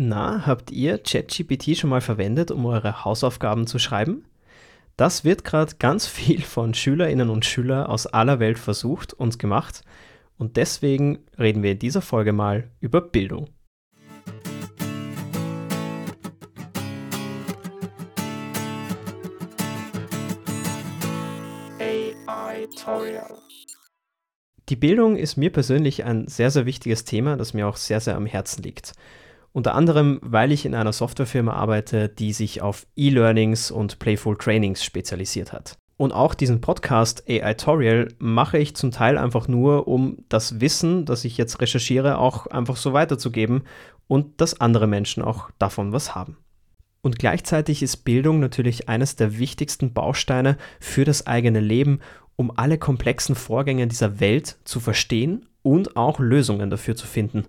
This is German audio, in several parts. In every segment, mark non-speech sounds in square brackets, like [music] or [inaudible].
Na, habt ihr ChatGPT schon mal verwendet, um eure Hausaufgaben zu schreiben? Das wird gerade ganz [laughs] viel von Schülerinnen und Schülern aus aller Welt versucht und gemacht. Und deswegen reden wir in dieser Folge mal über Bildung. Die Bildung ist mir persönlich ein sehr, sehr wichtiges Thema, das mir auch sehr, sehr am Herzen liegt. Unter anderem, weil ich in einer Softwarefirma arbeite, die sich auf E-Learnings und Playful Trainings spezialisiert hat. Und auch diesen Podcast AI-Torial mache ich zum Teil einfach nur, um das Wissen, das ich jetzt recherchiere, auch einfach so weiterzugeben und dass andere Menschen auch davon was haben. Und gleichzeitig ist Bildung natürlich eines der wichtigsten Bausteine für das eigene Leben, um alle komplexen Vorgänge dieser Welt zu verstehen und auch Lösungen dafür zu finden.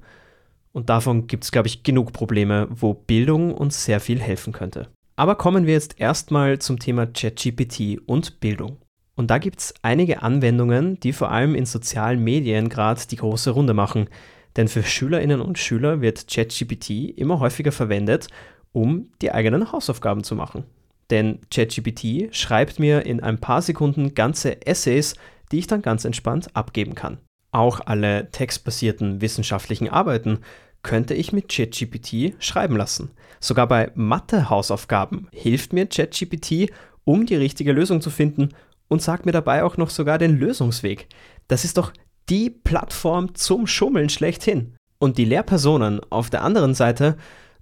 Und davon gibt es, glaube ich, genug Probleme, wo Bildung uns sehr viel helfen könnte. Aber kommen wir jetzt erstmal zum Thema ChatGPT und Bildung. Und da gibt es einige Anwendungen, die vor allem in sozialen Medien gerade die große Runde machen. Denn für Schülerinnen und Schüler wird ChatGPT immer häufiger verwendet, um die eigenen Hausaufgaben zu machen. Denn ChatGPT schreibt mir in ein paar Sekunden ganze Essays, die ich dann ganz entspannt abgeben kann. Auch alle textbasierten wissenschaftlichen Arbeiten könnte ich mit ChatGPT schreiben lassen. Sogar bei Mathe-Hausaufgaben hilft mir ChatGPT, um die richtige Lösung zu finden und sagt mir dabei auch noch sogar den Lösungsweg. Das ist doch die Plattform zum Schummeln schlechthin. Und die Lehrpersonen auf der anderen Seite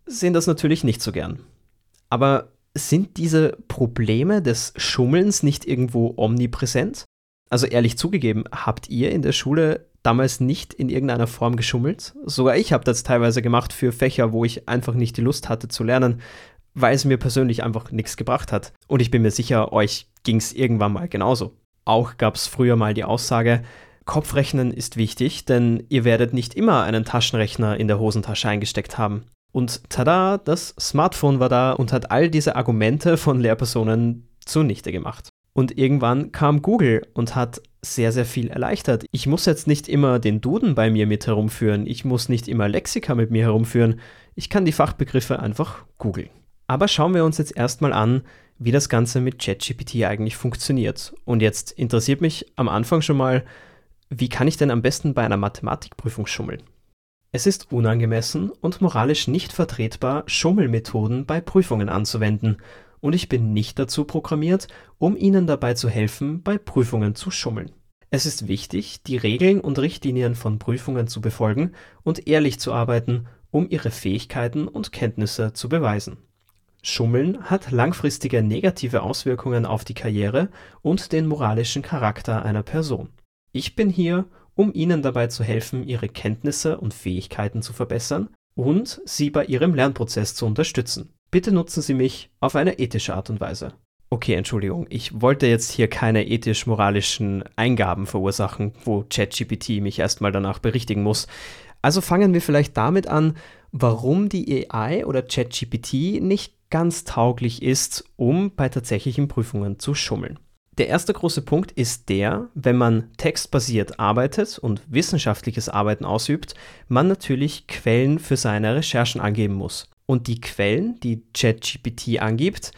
sehen das natürlich nicht so gern. Aber sind diese Probleme des Schummelns nicht irgendwo omnipräsent? Also ehrlich zugegeben, habt ihr in der Schule damals nicht in irgendeiner Form geschummelt? Sogar ich habe das teilweise gemacht für Fächer, wo ich einfach nicht die Lust hatte zu lernen, weil es mir persönlich einfach nichts gebracht hat. Und ich bin mir sicher, euch ging es irgendwann mal genauso. Auch gab es früher mal die Aussage, Kopfrechnen ist wichtig, denn ihr werdet nicht immer einen Taschenrechner in der Hosentasche eingesteckt haben. Und tada, das Smartphone war da und hat all diese Argumente von Lehrpersonen zunichte gemacht. Und irgendwann kam Google und hat sehr, sehr viel erleichtert. Ich muss jetzt nicht immer den Duden bei mir mit herumführen. Ich muss nicht immer Lexika mit mir herumführen. Ich kann die Fachbegriffe einfach googeln. Aber schauen wir uns jetzt erstmal an, wie das Ganze mit ChatGPT eigentlich funktioniert. Und jetzt interessiert mich am Anfang schon mal, wie kann ich denn am besten bei einer Mathematikprüfung schummeln? Es ist unangemessen und moralisch nicht vertretbar, Schummelmethoden bei Prüfungen anzuwenden und ich bin nicht dazu programmiert, um Ihnen dabei zu helfen, bei Prüfungen zu schummeln. Es ist wichtig, die Regeln und Richtlinien von Prüfungen zu befolgen und ehrlich zu arbeiten, um Ihre Fähigkeiten und Kenntnisse zu beweisen. Schummeln hat langfristige negative Auswirkungen auf die Karriere und den moralischen Charakter einer Person. Ich bin hier, um Ihnen dabei zu helfen, Ihre Kenntnisse und Fähigkeiten zu verbessern und Sie bei Ihrem Lernprozess zu unterstützen. Bitte nutzen Sie mich auf eine ethische Art und Weise. Okay, Entschuldigung, ich wollte jetzt hier keine ethisch-moralischen Eingaben verursachen, wo ChatGPT mich erstmal danach berichtigen muss. Also fangen wir vielleicht damit an, warum die AI oder ChatGPT nicht ganz tauglich ist, um bei tatsächlichen Prüfungen zu schummeln. Der erste große Punkt ist der, wenn man textbasiert arbeitet und wissenschaftliches Arbeiten ausübt, man natürlich Quellen für seine Recherchen angeben muss. Und die Quellen, die ChatGPT angibt,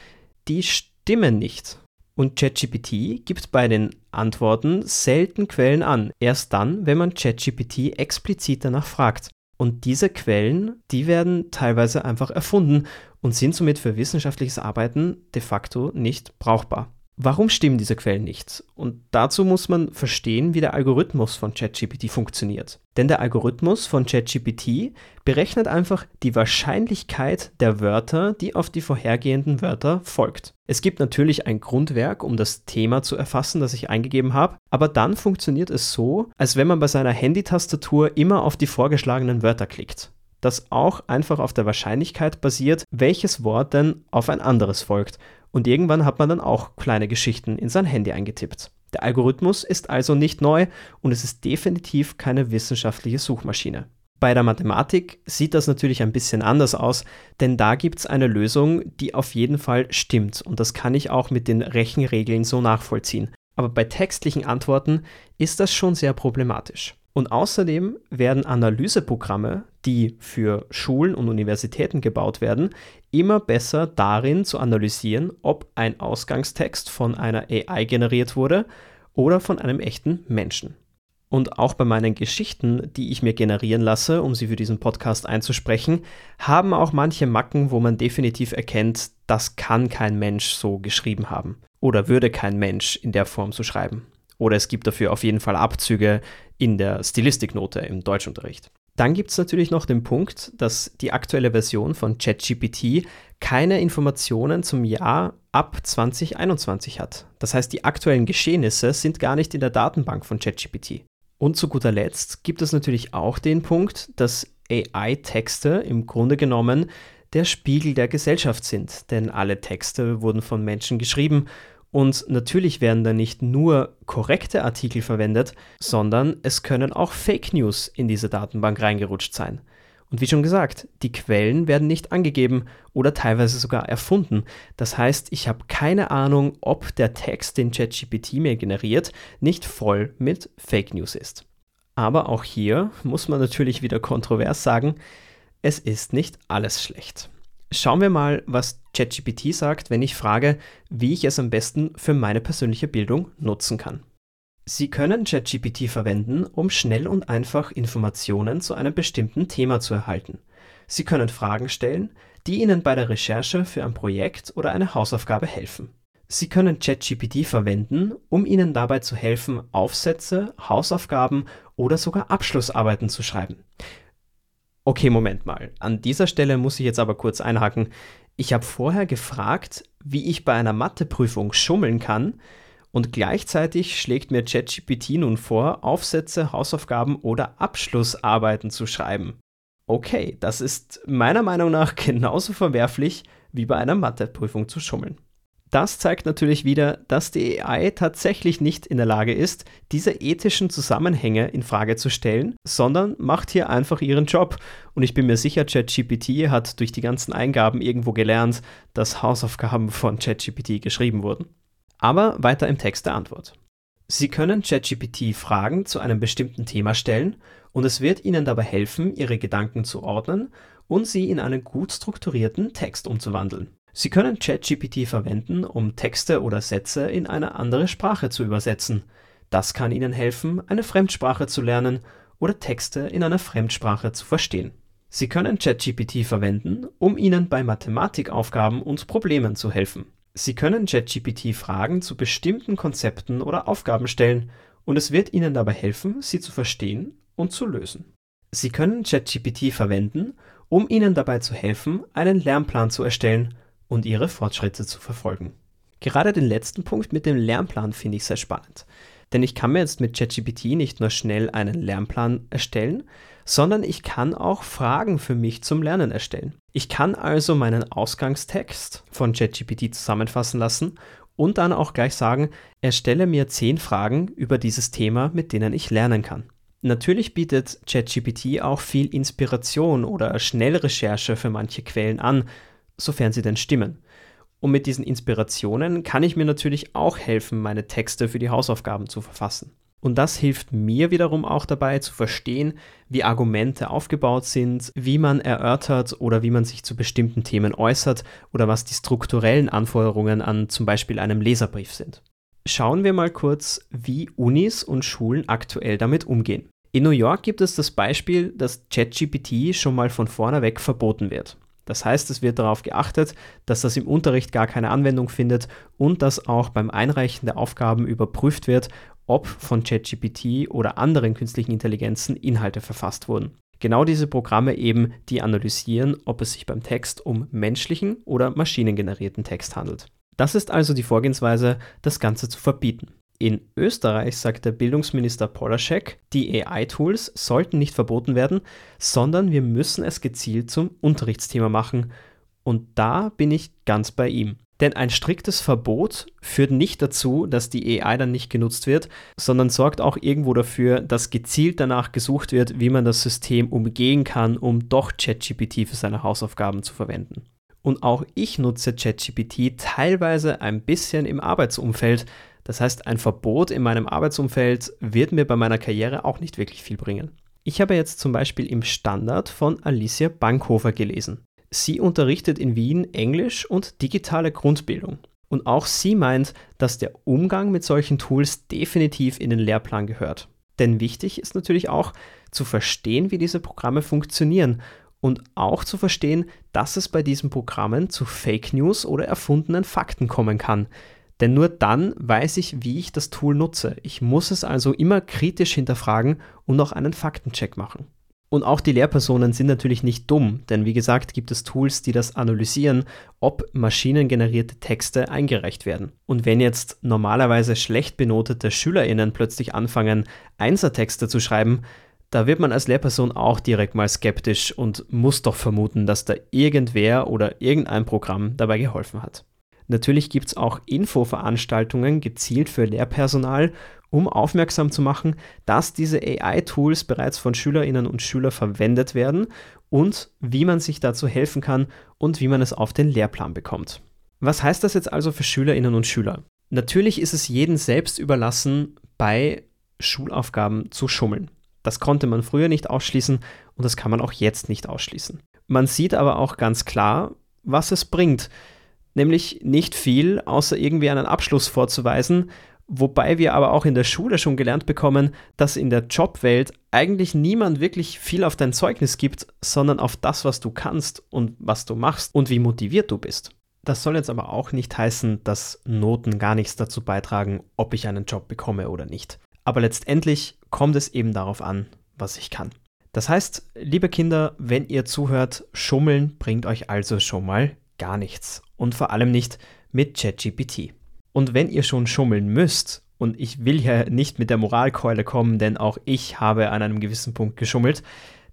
die stimmen nicht. Und ChatGPT gibt bei den Antworten selten Quellen an. Erst dann, wenn man ChatGPT explizit danach fragt. Und diese Quellen, die werden teilweise einfach erfunden und sind somit für wissenschaftliches Arbeiten de facto nicht brauchbar. Warum stimmen diese Quellen nicht? Und dazu muss man verstehen, wie der Algorithmus von ChatGPT funktioniert. Denn der Algorithmus von ChatGPT berechnet einfach die Wahrscheinlichkeit der Wörter, die auf die vorhergehenden Wörter folgt. Es gibt natürlich ein Grundwerk, um das Thema zu erfassen, das ich eingegeben habe, aber dann funktioniert es so, als wenn man bei seiner Handytastatur immer auf die vorgeschlagenen Wörter klickt das auch einfach auf der Wahrscheinlichkeit basiert, welches Wort denn auf ein anderes folgt. Und irgendwann hat man dann auch kleine Geschichten in sein Handy eingetippt. Der Algorithmus ist also nicht neu und es ist definitiv keine wissenschaftliche Suchmaschine. Bei der Mathematik sieht das natürlich ein bisschen anders aus, denn da gibt es eine Lösung, die auf jeden Fall stimmt und das kann ich auch mit den Rechenregeln so nachvollziehen. Aber bei textlichen Antworten ist das schon sehr problematisch. Und außerdem werden Analyseprogramme, die für Schulen und Universitäten gebaut werden, immer besser darin zu analysieren, ob ein Ausgangstext von einer AI generiert wurde oder von einem echten Menschen. Und auch bei meinen Geschichten, die ich mir generieren lasse, um sie für diesen Podcast einzusprechen, haben auch manche Macken, wo man definitiv erkennt, das kann kein Mensch so geschrieben haben. Oder würde kein Mensch in der Form so schreiben. Oder es gibt dafür auf jeden Fall Abzüge in der Stilistiknote im Deutschunterricht. Dann gibt es natürlich noch den Punkt, dass die aktuelle Version von ChatGPT keine Informationen zum Jahr ab 2021 hat. Das heißt, die aktuellen Geschehnisse sind gar nicht in der Datenbank von ChatGPT. Und zu guter Letzt gibt es natürlich auch den Punkt, dass AI-Texte im Grunde genommen der Spiegel der Gesellschaft sind, denn alle Texte wurden von Menschen geschrieben und natürlich werden da nicht nur korrekte Artikel verwendet, sondern es können auch Fake News in diese Datenbank reingerutscht sein. Und wie schon gesagt, die Quellen werden nicht angegeben oder teilweise sogar erfunden. Das heißt, ich habe keine Ahnung, ob der Text, den ChatGPT mir generiert, nicht voll mit Fake News ist. Aber auch hier muss man natürlich wieder kontrovers sagen, es ist nicht alles schlecht. Schauen wir mal, was ChatGPT sagt, wenn ich frage, wie ich es am besten für meine persönliche Bildung nutzen kann. Sie können ChatGPT verwenden, um schnell und einfach Informationen zu einem bestimmten Thema zu erhalten. Sie können Fragen stellen, die Ihnen bei der Recherche für ein Projekt oder eine Hausaufgabe helfen. Sie können ChatGPT verwenden, um Ihnen dabei zu helfen, Aufsätze, Hausaufgaben oder sogar Abschlussarbeiten zu schreiben. Okay, Moment mal. An dieser Stelle muss ich jetzt aber kurz einhaken. Ich habe vorher gefragt, wie ich bei einer Matheprüfung schummeln kann und gleichzeitig schlägt mir ChatGPT nun vor, Aufsätze, Hausaufgaben oder Abschlussarbeiten zu schreiben. Okay, das ist meiner Meinung nach [laughs] genauso verwerflich wie bei einer Matheprüfung zu schummeln. Das zeigt natürlich wieder, dass die AI tatsächlich nicht in der Lage ist, diese ethischen Zusammenhänge in Frage zu stellen, sondern macht hier einfach ihren Job. Und ich bin mir sicher, ChatGPT hat durch die ganzen Eingaben irgendwo gelernt, dass Hausaufgaben von ChatGPT geschrieben wurden. Aber weiter im Text der Antwort. Sie können ChatGPT Fragen zu einem bestimmten Thema stellen und es wird Ihnen dabei helfen, Ihre Gedanken zu ordnen und sie in einen gut strukturierten Text umzuwandeln. Sie können ChatGPT verwenden, um Texte oder Sätze in eine andere Sprache zu übersetzen. Das kann Ihnen helfen, eine Fremdsprache zu lernen oder Texte in einer Fremdsprache zu verstehen. Sie können ChatGPT verwenden, um Ihnen bei Mathematikaufgaben und Problemen zu helfen. Sie können ChatGPT Fragen zu bestimmten Konzepten oder Aufgaben stellen und es wird Ihnen dabei helfen, sie zu verstehen und zu lösen. Sie können ChatGPT verwenden, um Ihnen dabei zu helfen, einen Lernplan zu erstellen und ihre Fortschritte zu verfolgen. Gerade den letzten Punkt mit dem Lernplan finde ich sehr spannend. Denn ich kann mir jetzt mit ChatGPT nicht nur schnell einen Lernplan erstellen, sondern ich kann auch Fragen für mich zum Lernen erstellen. Ich kann also meinen Ausgangstext von ChatGPT zusammenfassen lassen und dann auch gleich sagen, erstelle mir zehn Fragen über dieses Thema, mit denen ich lernen kann. Natürlich bietet ChatGPT auch viel Inspiration oder Schnellrecherche für manche Quellen an, sofern sie denn stimmen. Und mit diesen Inspirationen kann ich mir natürlich auch helfen, meine Texte für die Hausaufgaben zu verfassen. Und das hilft mir wiederum auch dabei zu verstehen, wie Argumente aufgebaut sind, wie man erörtert oder wie man sich zu bestimmten Themen äußert oder was die strukturellen Anforderungen an zum Beispiel einem Leserbrief sind. Schauen wir mal kurz, wie Unis und Schulen aktuell damit umgehen. In New York gibt es das Beispiel, dass ChatGPT schon mal von vorne weg verboten wird. Das heißt, es wird darauf geachtet, dass das im Unterricht gar keine Anwendung findet und dass auch beim Einreichen der Aufgaben überprüft wird, ob von ChatGPT oder anderen künstlichen Intelligenzen Inhalte verfasst wurden. Genau diese Programme eben, die analysieren, ob es sich beim Text um menschlichen oder maschinengenerierten Text handelt. Das ist also die Vorgehensweise, das Ganze zu verbieten. In Österreich sagt der Bildungsminister Polaschek, die AI-Tools sollten nicht verboten werden, sondern wir müssen es gezielt zum Unterrichtsthema machen. Und da bin ich ganz bei ihm. Denn ein striktes Verbot führt nicht dazu, dass die AI dann nicht genutzt wird, sondern sorgt auch irgendwo dafür, dass gezielt danach gesucht wird, wie man das System umgehen kann, um doch ChatGPT für seine Hausaufgaben zu verwenden. Und auch ich nutze ChatGPT teilweise ein bisschen im Arbeitsumfeld, das heißt, ein Verbot in meinem Arbeitsumfeld wird mir bei meiner Karriere auch nicht wirklich viel bringen. Ich habe jetzt zum Beispiel im Standard von Alicia Bankhofer gelesen. Sie unterrichtet in Wien Englisch und digitale Grundbildung. Und auch sie meint, dass der Umgang mit solchen Tools definitiv in den Lehrplan gehört. Denn wichtig ist natürlich auch zu verstehen, wie diese Programme funktionieren und auch zu verstehen, dass es bei diesen Programmen zu Fake News oder erfundenen Fakten kommen kann. Denn nur dann weiß ich, wie ich das Tool nutze. Ich muss es also immer kritisch hinterfragen und auch einen Faktencheck machen. Und auch die Lehrpersonen sind natürlich nicht dumm, denn wie gesagt gibt es Tools, die das analysieren, ob maschinengenerierte Texte eingereicht werden. Und wenn jetzt normalerweise schlecht benotete Schülerinnen plötzlich anfangen, Einsertexte zu schreiben, da wird man als Lehrperson auch direkt mal skeptisch und muss doch vermuten, dass da irgendwer oder irgendein Programm dabei geholfen hat. Natürlich gibt es auch Infoveranstaltungen gezielt für Lehrpersonal, um aufmerksam zu machen, dass diese AI-Tools bereits von Schülerinnen und Schülern verwendet werden und wie man sich dazu helfen kann und wie man es auf den Lehrplan bekommt. Was heißt das jetzt also für Schülerinnen und Schüler? Natürlich ist es jedem selbst überlassen, bei Schulaufgaben zu schummeln. Das konnte man früher nicht ausschließen und das kann man auch jetzt nicht ausschließen. Man sieht aber auch ganz klar, was es bringt, nämlich nicht viel, außer irgendwie einen Abschluss vorzuweisen, wobei wir aber auch in der Schule schon gelernt bekommen, dass in der Jobwelt eigentlich niemand wirklich viel auf dein Zeugnis gibt, sondern auf das, was du kannst und was du machst und wie motiviert du bist. Das soll jetzt aber auch nicht heißen, dass Noten gar nichts dazu beitragen, ob ich einen Job bekomme oder nicht. Aber letztendlich kommt es eben darauf an, was ich kann. Das heißt, liebe Kinder, wenn ihr zuhört, Schummeln bringt euch also schon mal gar nichts. Und vor allem nicht mit ChatGPT. Und wenn ihr schon schummeln müsst, und ich will ja nicht mit der Moralkeule kommen, denn auch ich habe an einem gewissen Punkt geschummelt,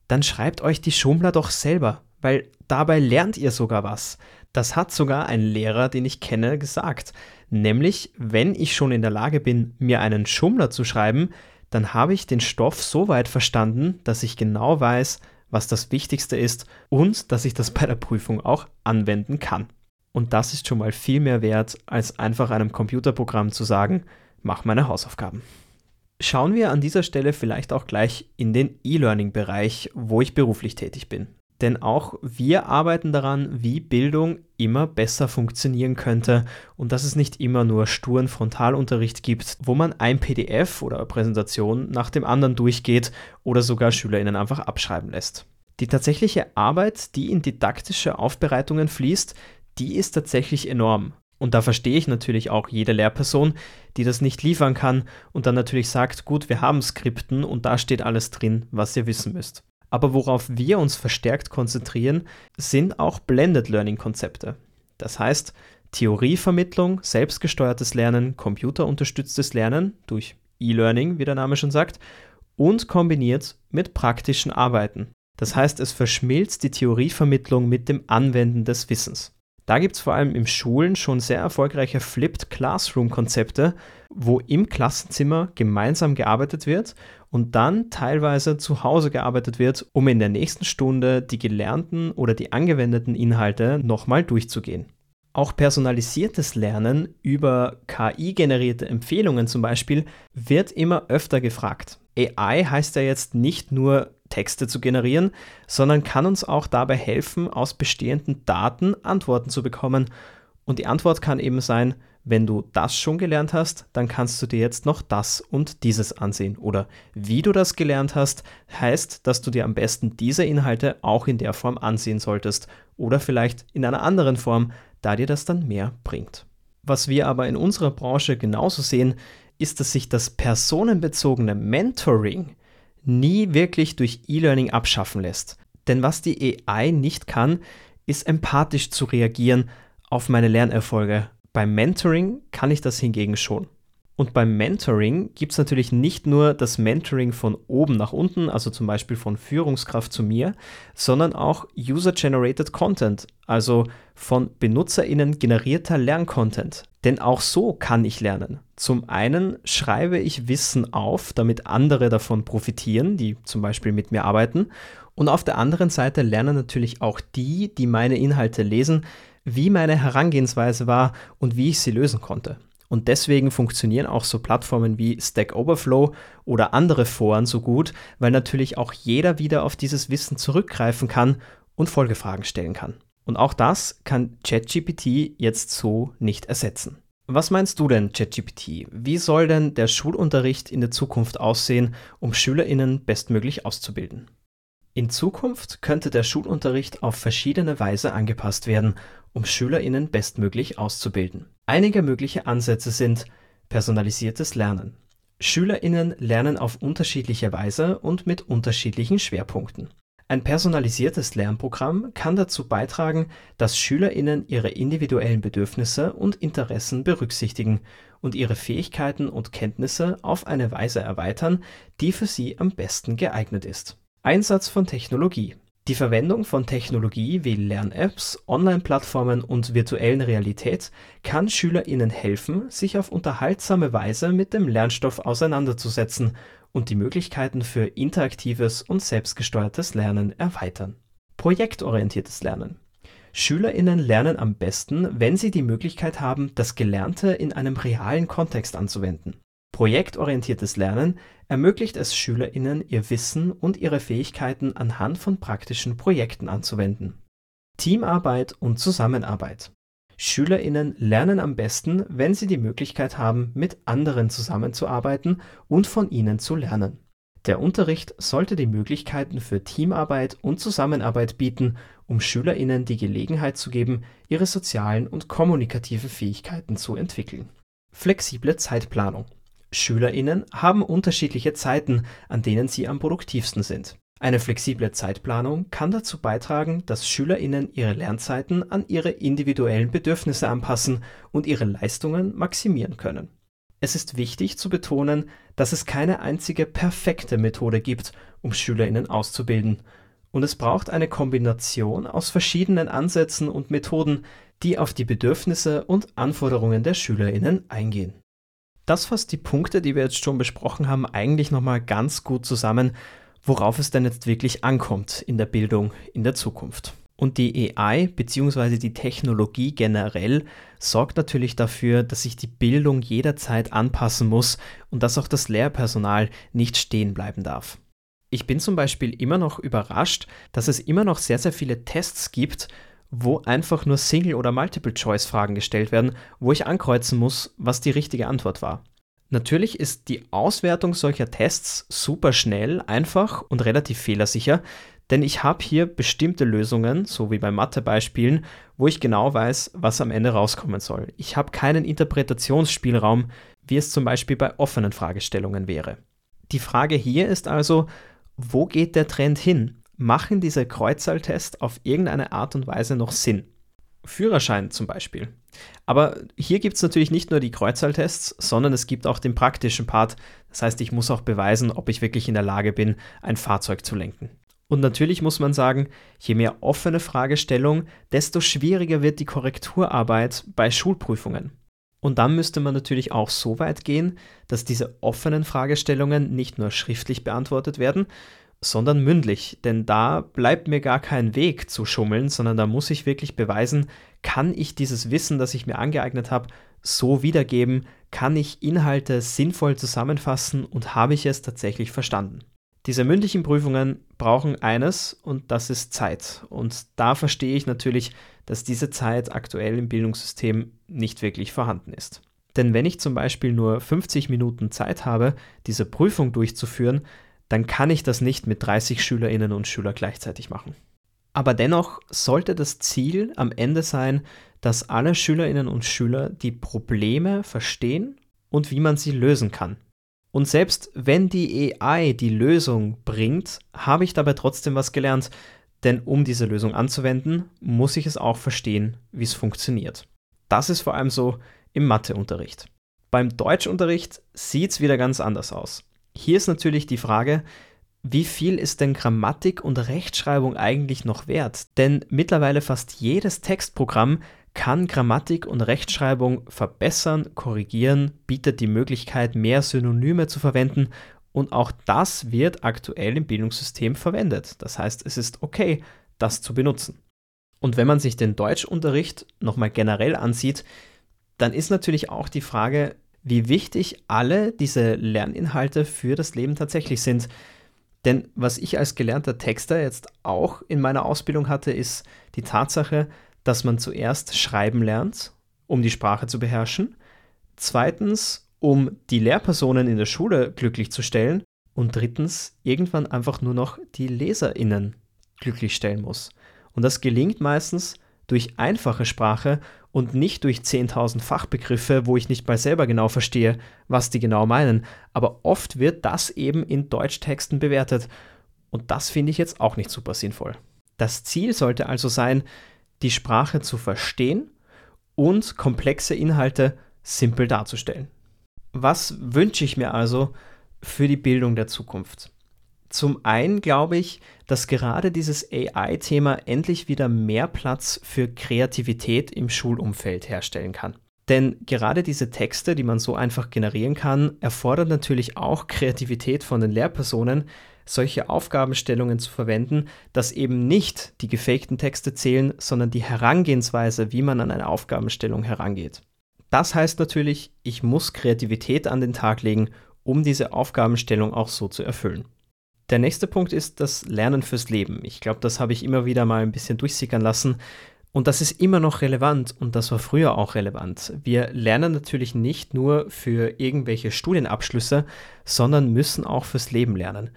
dann schreibt euch die Schummler doch selber, weil dabei lernt ihr sogar was. Das hat sogar ein Lehrer, den ich kenne, gesagt. Nämlich, wenn ich schon in der Lage bin, mir einen Schummler zu schreiben, dann habe ich den Stoff so weit verstanden, dass ich genau weiß, was das Wichtigste ist und dass ich das bei der Prüfung auch anwenden kann. Und das ist schon mal viel mehr wert, als einfach einem Computerprogramm zu sagen, mach meine Hausaufgaben. Schauen wir an dieser Stelle vielleicht auch gleich in den E-Learning-Bereich, wo ich beruflich tätig bin. Denn auch wir arbeiten daran, wie Bildung immer besser funktionieren könnte und dass es nicht immer nur sturen Frontalunterricht gibt, wo man ein PDF oder Präsentation nach dem anderen durchgeht oder sogar SchülerInnen einfach abschreiben lässt. Die tatsächliche Arbeit, die in didaktische Aufbereitungen fließt, die ist tatsächlich enorm. Und da verstehe ich natürlich auch jede Lehrperson, die das nicht liefern kann und dann natürlich sagt, gut, wir haben Skripten und da steht alles drin, was ihr wissen müsst. Aber worauf wir uns verstärkt konzentrieren, sind auch Blended Learning Konzepte. Das heißt, Theorievermittlung, selbstgesteuertes Lernen, computerunterstütztes Lernen durch E-Learning, wie der Name schon sagt, und kombiniert mit praktischen Arbeiten. Das heißt, es verschmilzt die Theorievermittlung mit dem Anwenden des Wissens. Da gibt es vor allem im Schulen schon sehr erfolgreiche Flipped Classroom-Konzepte, wo im Klassenzimmer gemeinsam gearbeitet wird und dann teilweise zu Hause gearbeitet wird, um in der nächsten Stunde die gelernten oder die angewendeten Inhalte nochmal durchzugehen. Auch personalisiertes Lernen über KI-generierte Empfehlungen zum Beispiel wird immer öfter gefragt. AI heißt ja jetzt nicht nur Texte zu generieren, sondern kann uns auch dabei helfen, aus bestehenden Daten Antworten zu bekommen. Und die Antwort kann eben sein, wenn du das schon gelernt hast, dann kannst du dir jetzt noch das und dieses ansehen. Oder wie du das gelernt hast, heißt, dass du dir am besten diese Inhalte auch in der Form ansehen solltest. Oder vielleicht in einer anderen Form, da dir das dann mehr bringt. Was wir aber in unserer Branche genauso sehen, ist, dass sich das personenbezogene Mentoring nie wirklich durch E-Learning abschaffen lässt. Denn was die AI nicht kann, ist empathisch zu reagieren auf meine Lernerfolge beim Mentoring kann ich das hingegen schon. Und beim Mentoring gibt es natürlich nicht nur das Mentoring von oben nach unten, also zum Beispiel von Führungskraft zu mir, sondern auch User-Generated Content, also von BenutzerInnen generierter Lerncontent. Denn auch so kann ich lernen. Zum einen schreibe ich Wissen auf, damit andere davon profitieren, die zum Beispiel mit mir arbeiten. Und auf der anderen Seite lernen natürlich auch die, die meine Inhalte lesen, wie meine Herangehensweise war und wie ich sie lösen konnte. Und deswegen funktionieren auch so Plattformen wie Stack Overflow oder andere Foren so gut, weil natürlich auch jeder wieder auf dieses Wissen zurückgreifen kann und Folgefragen stellen kann. Und auch das kann ChatGPT jetzt so nicht ersetzen. Was meinst du denn, ChatGPT? Wie soll denn der Schulunterricht in der Zukunft aussehen, um SchülerInnen bestmöglich auszubilden? In Zukunft könnte der Schulunterricht auf verschiedene Weise angepasst werden, um SchülerInnen bestmöglich auszubilden. Einige mögliche Ansätze sind personalisiertes Lernen. SchülerInnen lernen auf unterschiedliche Weise und mit unterschiedlichen Schwerpunkten. Ein personalisiertes Lernprogramm kann dazu beitragen, dass SchülerInnen ihre individuellen Bedürfnisse und Interessen berücksichtigen und ihre Fähigkeiten und Kenntnisse auf eine Weise erweitern, die für sie am besten geeignet ist. Einsatz von Technologie die Verwendung von Technologie wie Lern-Apps, Online-Plattformen und virtuellen Realität kann SchülerInnen helfen, sich auf unterhaltsame Weise mit dem Lernstoff auseinanderzusetzen und die Möglichkeiten für interaktives und selbstgesteuertes Lernen erweitern. Projektorientiertes Lernen. SchülerInnen lernen am besten, wenn sie die Möglichkeit haben, das Gelernte in einem realen Kontext anzuwenden. Projektorientiertes Lernen ermöglicht es SchülerInnen, ihr Wissen und ihre Fähigkeiten anhand von praktischen Projekten anzuwenden. Teamarbeit und Zusammenarbeit. SchülerInnen lernen am besten, wenn sie die Möglichkeit haben, mit anderen zusammenzuarbeiten und von ihnen zu lernen. Der Unterricht sollte die Möglichkeiten für Teamarbeit und Zusammenarbeit bieten, um SchülerInnen die Gelegenheit zu geben, ihre sozialen und kommunikativen Fähigkeiten zu entwickeln. Flexible Zeitplanung. SchülerInnen haben unterschiedliche Zeiten, an denen sie am produktivsten sind eine flexible Zeitplanung kann dazu beitragen, dass SchülerInnen ihre Lernzeiten an ihre individuellen Bedürfnisse anpassen und ihre Leistungen maximieren können. Es ist wichtig zu betonen, dass es keine einzige perfekte Methode gibt, um SchülerInnen auszubilden, und es braucht eine Kombination aus verschiedenen Ansätzen und Methoden, die auf die Bedürfnisse und Anforderungen der SchülerInnen eingehen. Das fasst die Punkte, die wir jetzt schon besprochen haben, eigentlich nochmal ganz gut zusammen worauf es denn jetzt wirklich ankommt in der Bildung in der Zukunft. Und die AI bzw. die Technologie generell sorgt natürlich dafür, dass sich die Bildung jederzeit anpassen muss und dass auch das Lehrpersonal nicht stehen bleiben darf. Ich bin zum Beispiel immer noch überrascht, dass es immer noch sehr, sehr viele Tests gibt, wo einfach nur Single- oder Multiple-Choice-Fragen gestellt werden, wo ich ankreuzen muss, was die richtige Antwort war. Natürlich ist die Auswertung solcher Tests super schnell, einfach und relativ fehlersicher, denn ich habe hier bestimmte Lösungen, so wie bei Mathebeispielen, wo ich genau weiß, was am Ende rauskommen soll. Ich habe keinen Interpretationsspielraum, wie es zum Beispiel bei offenen Fragestellungen wäre. Die Frage hier ist also, wo geht der Trend hin? Machen diese Kreuzzahltests auf irgendeine Art und Weise noch Sinn? Führerschein zum Beispiel. Aber hier gibt es natürlich nicht nur die Kreuzzahltests, sondern es gibt auch den praktischen Part. Das heißt, ich muss auch beweisen, ob ich wirklich in der Lage bin, ein Fahrzeug zu lenken. Und natürlich muss man sagen, je mehr offene Fragestellung, desto schwieriger wird die Korrekturarbeit bei Schulprüfungen. Und dann müsste man natürlich auch so weit gehen, dass diese offenen Fragestellungen nicht nur schriftlich beantwortet werden, sondern mündlich. Denn da bleibt mir gar kein Weg zu schummeln, sondern da muss ich wirklich beweisen, kann ich dieses Wissen, das ich mir angeeignet habe, so wiedergeben, kann ich Inhalte sinnvoll zusammenfassen und habe ich es tatsächlich verstanden. Diese mündlichen Prüfungen brauchen eines und das ist Zeit. Und da verstehe ich natürlich, dass diese Zeit aktuell im Bildungssystem nicht wirklich vorhanden ist. Denn wenn ich zum Beispiel nur 50 Minuten Zeit habe, diese Prüfung durchzuführen, dann kann ich das nicht mit 30 Schülerinnen und Schülern gleichzeitig machen. Aber dennoch sollte das Ziel am Ende sein, dass alle Schülerinnen und Schüler die Probleme verstehen und wie man sie lösen kann. Und selbst wenn die AI die Lösung bringt, habe ich dabei trotzdem was gelernt, denn um diese Lösung anzuwenden, muss ich es auch verstehen, wie es funktioniert. Das ist vor allem so im Matheunterricht. Beim Deutschunterricht sieht es wieder ganz anders aus. Hier ist natürlich die Frage, wie viel ist denn Grammatik und Rechtschreibung eigentlich noch wert? Denn mittlerweile fast jedes Textprogramm kann Grammatik und Rechtschreibung verbessern, korrigieren, bietet die Möglichkeit, mehr Synonyme zu verwenden und auch das wird aktuell im Bildungssystem verwendet. Das heißt, es ist okay, das zu benutzen. Und wenn man sich den Deutschunterricht nochmal generell ansieht, dann ist natürlich auch die Frage, wie wichtig alle diese Lerninhalte für das Leben tatsächlich sind. Denn was ich als gelernter Texter jetzt auch in meiner Ausbildung hatte, ist die Tatsache, dass man zuerst schreiben lernt, um die Sprache zu beherrschen. Zweitens, um die Lehrpersonen in der Schule glücklich zu stellen. Und drittens, irgendwann einfach nur noch die LeserInnen glücklich stellen muss. Und das gelingt meistens durch einfache Sprache und nicht durch 10.000 Fachbegriffe, wo ich nicht mal selber genau verstehe, was die genau meinen. Aber oft wird das eben in Deutschtexten bewertet und das finde ich jetzt auch nicht super sinnvoll. Das Ziel sollte also sein, die Sprache zu verstehen und komplexe Inhalte simpel darzustellen. Was wünsche ich mir also für die Bildung der Zukunft? Zum einen glaube ich, dass gerade dieses AI-Thema endlich wieder mehr Platz für Kreativität im Schulumfeld herstellen kann. Denn gerade diese Texte, die man so einfach generieren kann, erfordern natürlich auch Kreativität von den Lehrpersonen, solche Aufgabenstellungen zu verwenden, dass eben nicht die gefakten Texte zählen, sondern die Herangehensweise, wie man an eine Aufgabenstellung herangeht. Das heißt natürlich, ich muss Kreativität an den Tag legen, um diese Aufgabenstellung auch so zu erfüllen. Der nächste Punkt ist das Lernen fürs Leben. Ich glaube, das habe ich immer wieder mal ein bisschen durchsickern lassen. Und das ist immer noch relevant und das war früher auch relevant. Wir lernen natürlich nicht nur für irgendwelche Studienabschlüsse, sondern müssen auch fürs Leben lernen.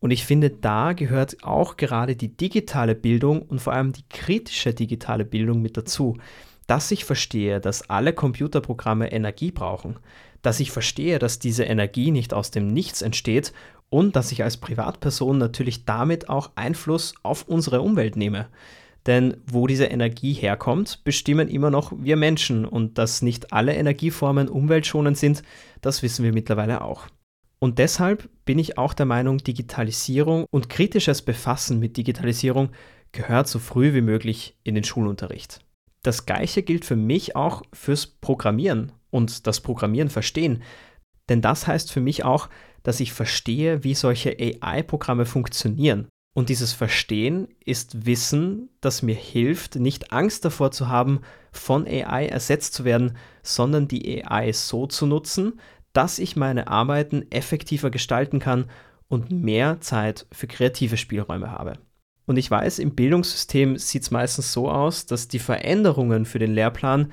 Und ich finde, da gehört auch gerade die digitale Bildung und vor allem die kritische digitale Bildung mit dazu. Dass ich verstehe, dass alle Computerprogramme Energie brauchen, dass ich verstehe, dass diese Energie nicht aus dem Nichts entsteht und dass ich als Privatperson natürlich damit auch Einfluss auf unsere Umwelt nehme. Denn wo diese Energie herkommt, bestimmen immer noch wir Menschen und dass nicht alle Energieformen umweltschonend sind, das wissen wir mittlerweile auch. Und deshalb bin ich auch der Meinung, Digitalisierung und kritisches Befassen mit Digitalisierung gehört so früh wie möglich in den Schulunterricht. Das gleiche gilt für mich auch fürs Programmieren und das Programmieren verstehen. Denn das heißt für mich auch, dass ich verstehe, wie solche AI-Programme funktionieren. Und dieses Verstehen ist Wissen, das mir hilft, nicht Angst davor zu haben, von AI ersetzt zu werden, sondern die AI so zu nutzen, dass ich meine Arbeiten effektiver gestalten kann und mehr Zeit für kreative Spielräume habe. Und ich weiß, im Bildungssystem sieht es meistens so aus, dass die Veränderungen für den Lehrplan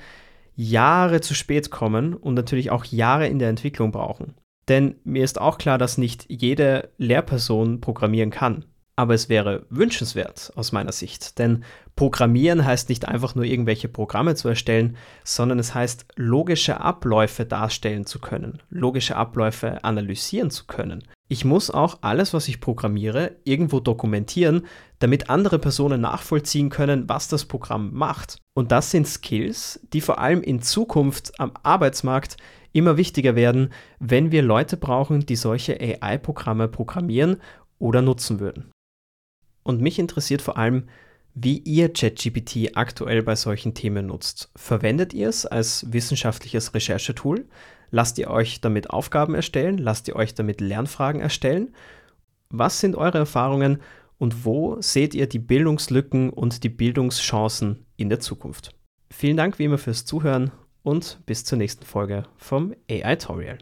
Jahre zu spät kommen und natürlich auch Jahre in der Entwicklung brauchen. Denn mir ist auch klar, dass nicht jede Lehrperson programmieren kann. Aber es wäre wünschenswert aus meiner Sicht. Denn Programmieren heißt nicht einfach nur irgendwelche Programme zu erstellen, sondern es heißt logische Abläufe darstellen zu können, logische Abläufe analysieren zu können. Ich muss auch alles, was ich programmiere, irgendwo dokumentieren, damit andere Personen nachvollziehen können, was das Programm macht. Und das sind Skills, die vor allem in Zukunft am Arbeitsmarkt immer wichtiger werden, wenn wir Leute brauchen, die solche AI-Programme programmieren oder nutzen würden. Und mich interessiert vor allem, wie ihr ChatGPT aktuell bei solchen Themen nutzt. Verwendet ihr es als wissenschaftliches Recherchetool? Lasst ihr euch damit Aufgaben erstellen? Lasst ihr euch damit Lernfragen erstellen? Was sind eure Erfahrungen und wo seht ihr die Bildungslücken und die Bildungschancen in der Zukunft? Vielen Dank wie immer fürs Zuhören und bis zur nächsten Folge vom AI-Tutorial.